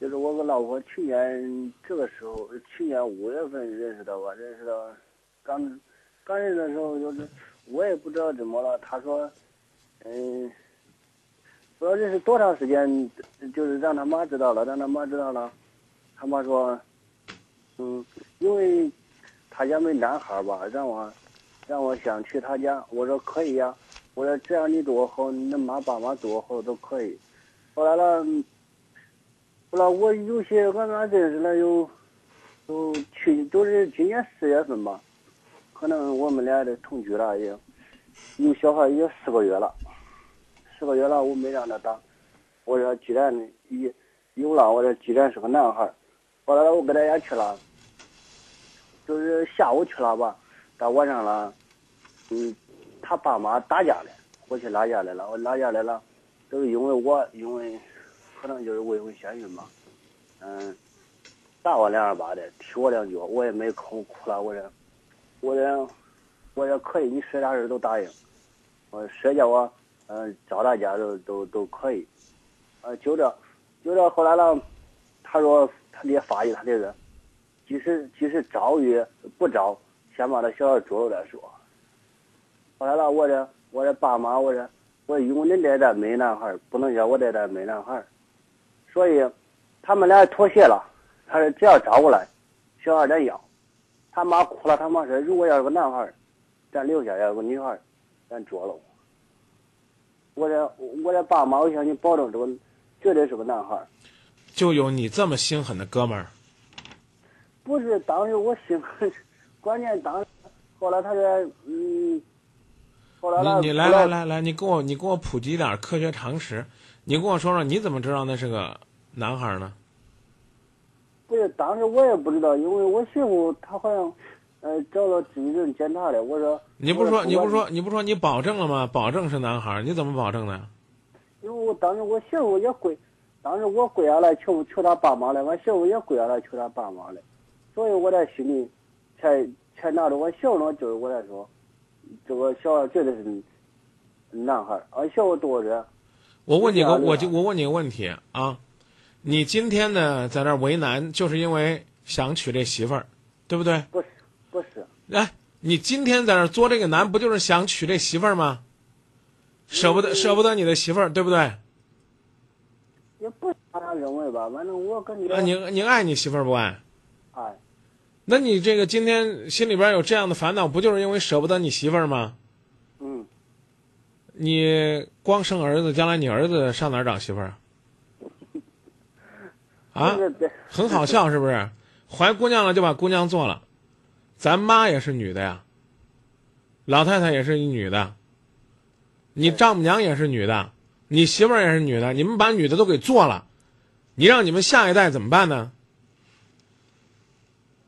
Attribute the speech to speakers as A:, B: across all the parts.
A: 就是我跟老婆去年这个时候，去年五月份认识的吧，认识的，刚刚认识的时候就是我也不知道怎么了，他说，嗯，不知道认识多长时间，就是让他妈知道了，让他妈知道了，他妈说，嗯，因为他家没男孩吧，让我让我想去他家，我说可以呀，我说只要你对我好，你的妈爸妈对我好都可以。后来了。后来我有些俺俩认识了有，有去都是今年四月份吧，可能我们俩的同居了也，有小孩也四个月了，四个月了我没让他打，我说既然有有了，我说既然是个男孩，后来我跟他家去了，就是下午去了吧，到晚上了，嗯，他爸妈打架了，我去拉架来了，我拉架来了，都是因为我因为。可能就是未婚先孕嘛，嗯，打我两耳巴的，踢我两脚，我也没哭哭了。我说，我说，我说可以，你说啥事都答应。我说叫我，嗯，找大家都都都可以。呃，就这，就这。后来了，他说他爹发育他这个，即使即使招与不招，先把他小孩捉了再说。后来了，我这我这爸妈，我这我因为你这代没男孩，不能叫我这代没男孩。所以，他们俩妥协了。他说：“只要找过来，小孩咱要。”他妈哭了。他妈说：“如果要是个男孩，咱留下；要是个女孩，咱捉了。”我这我这爸妈，我向你保证，这个绝对是个男孩。
B: 就有你这么心狠的哥们儿？
A: 不是，当时我心狠，关键当，后来他说：“嗯。”后来
B: 你你来来来来，你给我你给我普及点科学常识。你跟我说说，你怎么知道那是个男孩呢？
A: 不是，当时我也不知道，因为我媳妇她好像，呃，找了自己人检查的。我说，
B: 你不说，你不说，你不说，你保证了吗？保证是男孩，你怎么保证的？
A: 因为我当时我媳妇也跪，当时我跪下来求求他爸妈了，我媳妇也跪下来求他爸妈了，所以我在心里才才拿着我媳妇呢，就是我在说，这个小孩绝对是男孩，俺媳妇多着。
B: 我问你个，我就我问你个问题啊，你今天呢在那为难，就是因为想娶这媳妇儿，对不对？
A: 不是，不是。
B: 来，你今天在那作这个难，不就是想娶这媳妇儿吗？舍不得，舍不得你的媳妇儿，对不对？
A: 也不他认为吧，反正我跟你。
B: 啊，你你爱你媳妇儿不爱？
A: 爱。
B: 那你这个今天心里边有这样的烦恼，不就是因为舍不得你媳妇儿吗？
A: 嗯。
B: 你光生儿子，将来你儿子上哪儿找媳妇儿啊？啊，很好笑是不是？怀姑娘了就把姑娘做了，咱妈也是女的呀，老太太也是一女的，你丈母娘也是女的，你媳妇儿也是女的，你们把女的都给做了，你让你们下一代怎么办呢？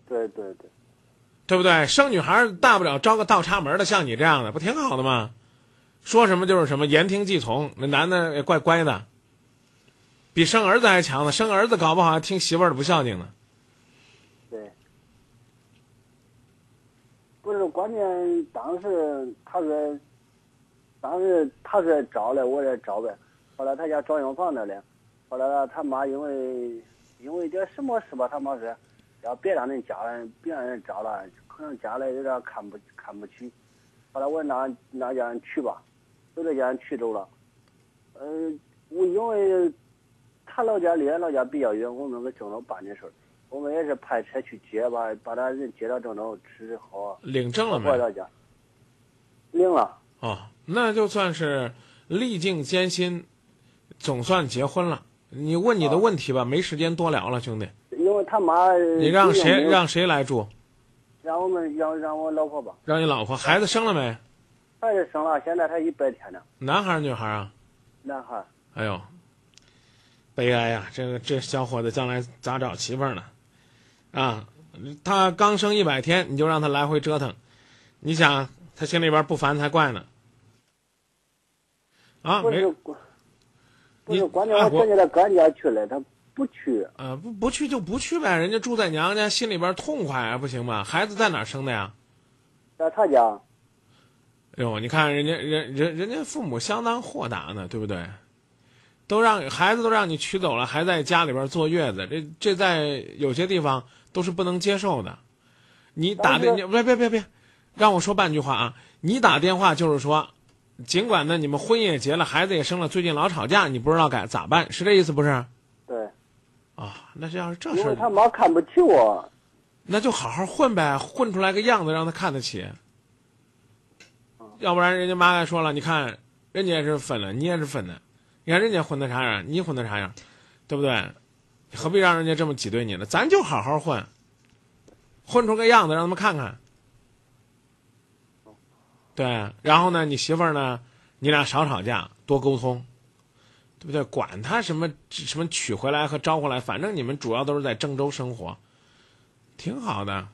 A: 对对对，
B: 对不对？生女孩大不了招个倒插门的，像你这样的，不挺好的吗？说什么就是什么，言听计从。那男的也怪乖的，比生儿子还强呢。生儿子搞不好还听媳妇儿的不孝敬呢。
A: 对，不是关键。当时他说，当时他说招了，我也招呗。后来他家装修房子了，后来他妈因为因为点什么事吧，他妈说要别让人家人别让人招了，可能家里有点看不看不起。后来我那那家人娶吧。都在家取走了，嗯，我因为他老家离俺老家比较远，我们搁郑州办的事儿，我们也是派车去接吧，把他人接到郑州吃好。
B: 领证了没？
A: 回到家。领了。
B: 哦，那就算是历尽艰辛，总算结婚了。你问你的问题吧，没时间多聊了，兄弟。
A: 因为他妈。
B: 你让谁让谁来住？
A: 让我们让让我老婆吧。
B: 让你老婆？孩子生了没？
A: 孩子生了，现在才一百天呢。
B: 男孩女孩啊？
A: 男孩
B: 哎呦，悲哀呀！这个这小伙子将来咋找媳妇儿呢？啊，他刚生一百天，你就让他来回折腾，你想他心里边不烦才怪呢。啊，
A: 没有，不是，关键我直接他哥家去了，他不去。
B: 啊，不不去就不去呗，人家住在娘家，心里边痛快啊，不行吗？孩子在哪生的呀？
A: 在他家。
B: 哟，你看人家人人人家父母相当豁达呢，对不对？都让孩子都让你娶走了，还在家里边坐月子，这这在有些地方都是不能接受的。你打
A: 的，
B: 你别别别别，让我说半句话啊！你打电话就是说，尽管呢你们婚也结了，孩子也生了，最近老吵架，你不知道该咋办，是这意思不是？
A: 对，
B: 啊，那这要是这事儿，
A: 因为他妈看不起我，
B: 那就好好混呗，混出来个样子让他看得起。要不然人家妈还说了，你看人家也是分了，你也是分的，你看人家混的啥样，你混的啥样，对不对？何必让人家这么挤兑你呢？咱就好好混，混出个样子让他们看看。对，然后呢，你媳妇儿呢，你俩少吵架，多沟通，对不对？管他什么什么娶回来和招回来，反正你们主要都是在郑州生活，挺好的。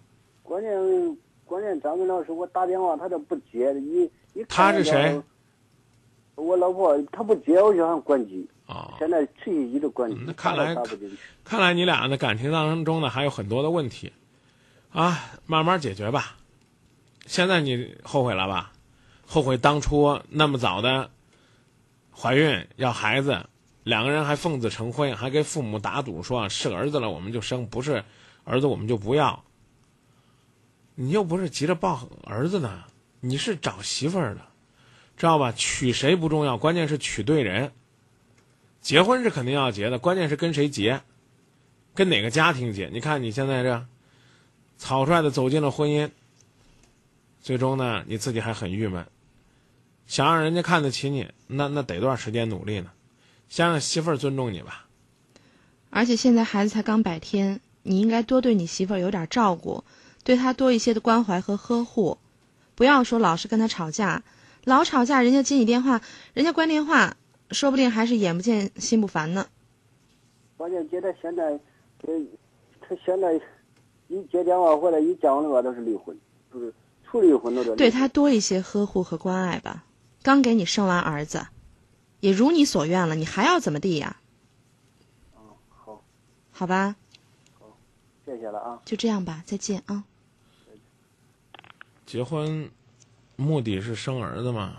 A: 关键关键张明老师，我打电话他都不接，你你
B: 他是谁
A: 我？老婆她不接，我就想关机。
B: 啊、
A: 现在持续一直关机
B: 嗯，那看来。看来你俩的感情当中呢还有很多的问题，啊，慢慢解决吧。现在你后悔了吧？后悔当初那么早的怀孕要孩子，两个人还奉子成婚，还跟父母打赌说是儿子了我们就生，不是儿子我们就不要。你又不是急着抱儿子呢，你是找媳妇儿的，知道吧？娶谁不重要，关键是娶对人。结婚是肯定要结的，关键是跟谁结，跟哪个家庭结。你看你现在这草率的走进了婚姻，最终呢你自己还很郁闷。想让人家看得起你，那那得段时间努力呢？先让媳妇儿尊重你吧。
C: 而且现在孩子才刚百天，你应该多对你媳妇儿有点照顾，对她多一些的关怀和呵护，不要说老是跟她吵架，老吵架人家接你电话，人家关电话，说不定还是眼不见心不烦呢。
A: 关键接他现在，呃，他现在一接电话或者一讲的话都是离婚，就是处离婚都是。
C: 对他多一些呵护和关爱吧。刚给你生完儿子，也如你所愿了，你还要怎么地呀？
A: 嗯，好，
C: 好吧，
A: 谢谢了啊。
C: 就这样吧，再见啊。
B: 结婚目的是生儿子吗？